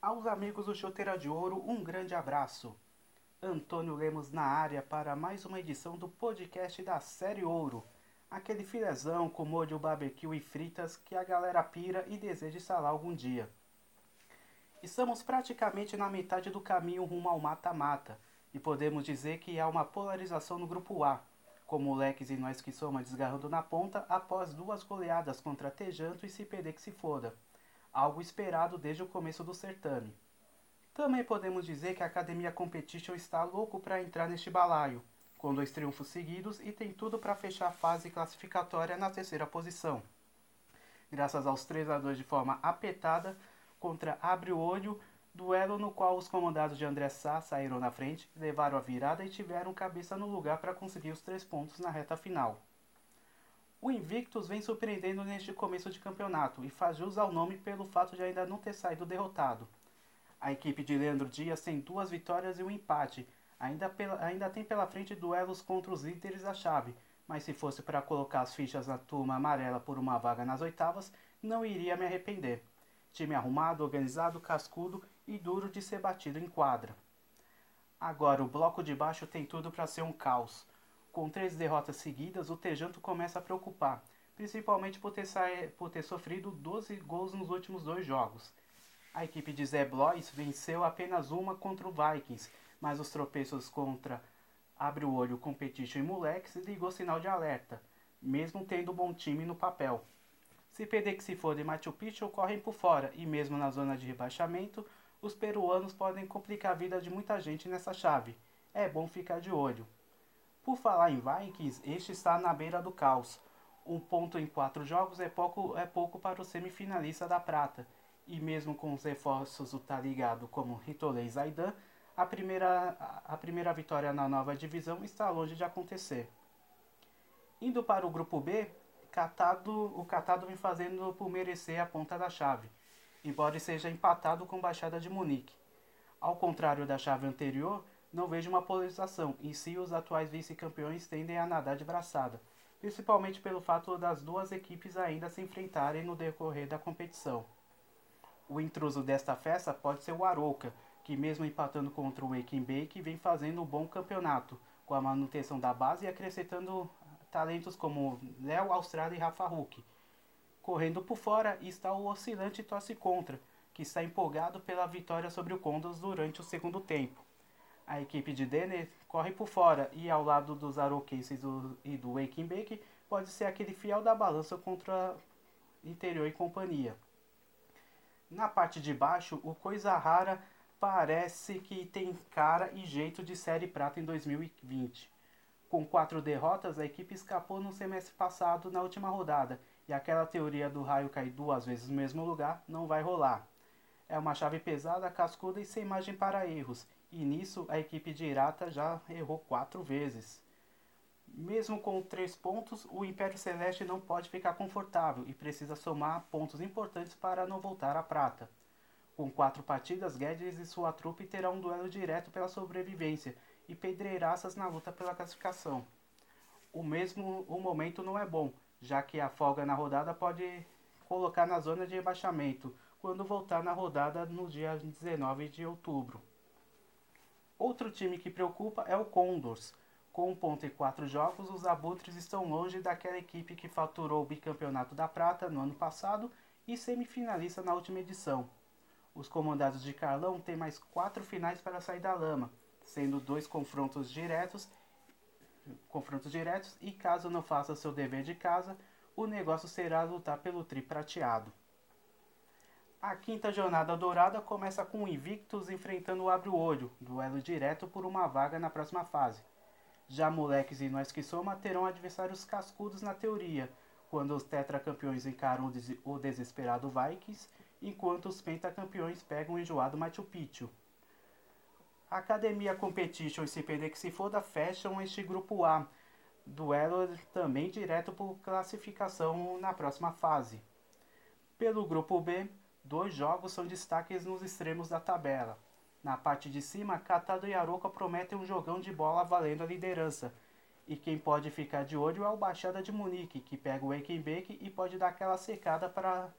Aos amigos do Chuteira de Ouro, um grande abraço. Antônio Lemos na área para mais uma edição do podcast da Série Ouro. Aquele filezão com molho barbecue e fritas que a galera pira e deseja instalar algum dia. Estamos praticamente na metade do caminho rumo ao mata-mata e podemos dizer que há uma polarização no grupo A, com moleques e nós que somos desgarrando na ponta após duas goleadas contra Tejanto e CPD que se foda algo esperado desde o começo do certame. Também podemos dizer que a Academia Competition está louco para entrar neste balaio, com dois triunfos seguidos e tem tudo para fechar a fase classificatória na terceira posição. Graças aos 3 a 2 de forma apertada contra Abre o Olho, duelo no qual os comandados de André Sá saíram na frente, levaram a virada e tiveram cabeça no lugar para conseguir os três pontos na reta final. O Invictus vem surpreendendo neste começo de campeonato e faz jus ao nome pelo fato de ainda não ter saído derrotado. A equipe de Leandro Dias tem duas vitórias e um empate. Ainda, pela, ainda tem pela frente duelos contra os líderes da chave, mas se fosse para colocar as fichas na turma amarela por uma vaga nas oitavas, não iria me arrepender. Time arrumado, organizado, cascudo e duro de ser batido em quadra. Agora o bloco de baixo tem tudo para ser um caos. Com três derrotas seguidas, o Tejanto começa a preocupar, principalmente por ter, por ter sofrido 12 gols nos últimos dois jogos. A equipe de Zé Blois venceu apenas uma contra o Vikings, mas os tropeços contra Abre o Olho, Competition e ligou sinal de alerta, mesmo tendo bom time no papel. Se perder que se for e Machu Picchu correm por fora, e mesmo na zona de rebaixamento, os peruanos podem complicar a vida de muita gente nessa chave. É bom ficar de olho. Por falar em Vikings, este está na beira do caos. Um ponto em quatro jogos é pouco, é pouco para o semifinalista da prata. E mesmo com os reforços do tá ligado como Ritolei Zaidan, a primeira, a primeira vitória na nova divisão está longe de acontecer. Indo para o grupo B, Catado, o Catado vem fazendo por merecer a ponta da chave, embora seja empatado com Baixada de Munique. Ao contrário da chave anterior, não vejo uma polarização, em si os atuais vice-campeões tendem a nadar de braçada, principalmente pelo fato das duas equipes ainda se enfrentarem no decorrer da competição. O intruso desta festa pode ser o Arouca, que mesmo empatando contra o Waking Bake vem fazendo um bom campeonato, com a manutenção da base e acrescentando talentos como Léo Austrália e Rafa Hulk. Correndo por fora está o oscilante Tosse Contra, que está empolgado pela vitória sobre o Condors durante o segundo tempo. A equipe de Denner corre por fora e ao lado dos Aroquenses e do Waking Bake pode ser aquele fiel da balança contra Interior e companhia. Na parte de baixo, o Coisa Rara parece que tem cara e jeito de série prata em 2020. Com quatro derrotas, a equipe escapou no semestre passado na última rodada, e aquela teoria do raio cair duas vezes no mesmo lugar não vai rolar. É uma chave pesada, cascuda e sem margem para erros, e nisso a equipe de Irata já errou quatro vezes. Mesmo com três pontos, o Império Celeste não pode ficar confortável e precisa somar pontos importantes para não voltar à prata. Com quatro partidas, Guedes e sua trupe terão um duelo direto pela sobrevivência e pedreiraças na luta pela classificação. O mesmo o momento não é bom, já que a folga na rodada pode colocar na zona de rebaixamento quando voltar na rodada no dia 19 de outubro. Outro time que preocupa é o Condors. Com um ponto e quatro jogos, os abutres estão longe daquela equipe que faturou o bicampeonato da Prata no ano passado e semifinalista na última edição. Os comandados de Carlão têm mais quatro finais para sair da lama, sendo dois confrontos diretos, confrontos diretos e caso não faça seu dever de casa, o negócio será lutar pelo tri prateado. A quinta jornada dourada começa com o Invictus enfrentando o Abre o Olho, duelo direto por uma vaga na próxima fase. Já Moleques e Nós que Soma terão adversários cascudos na teoria, quando os tetracampeões encaram o desesperado Vikings, enquanto os pentacampeões pegam o enjoado Machu Picchu. A Academia Competition e CPD que se foda fecham este grupo A, duelo também direto por classificação na próxima fase. Pelo grupo B, Dois jogos são destaques nos extremos da tabela. Na parte de cima, Catado e Aroca prometem um jogão de bola valendo a liderança. E quem pode ficar de olho é o Baixada de Munique, que pega o Ekenbeck e pode dar aquela secada para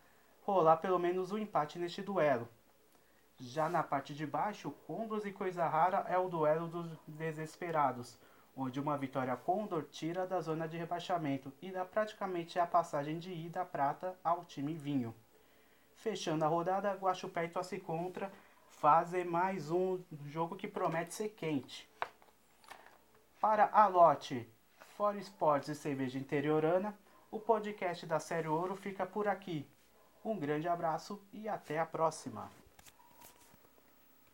rolar pelo menos um empate neste duelo. Já na parte de baixo, Condors e Coisa Rara é o duelo dos desesperados, onde uma vitória Condor tira da zona de rebaixamento e dá praticamente a passagem de ida prata ao time Vinho. Fechando a rodada, Guaxupé e Tosse Contra fazem mais um jogo que promete ser quente. Para a lote For Sports e Cerveja Interiorana, o podcast da Série Ouro fica por aqui. Um grande abraço e até a próxima!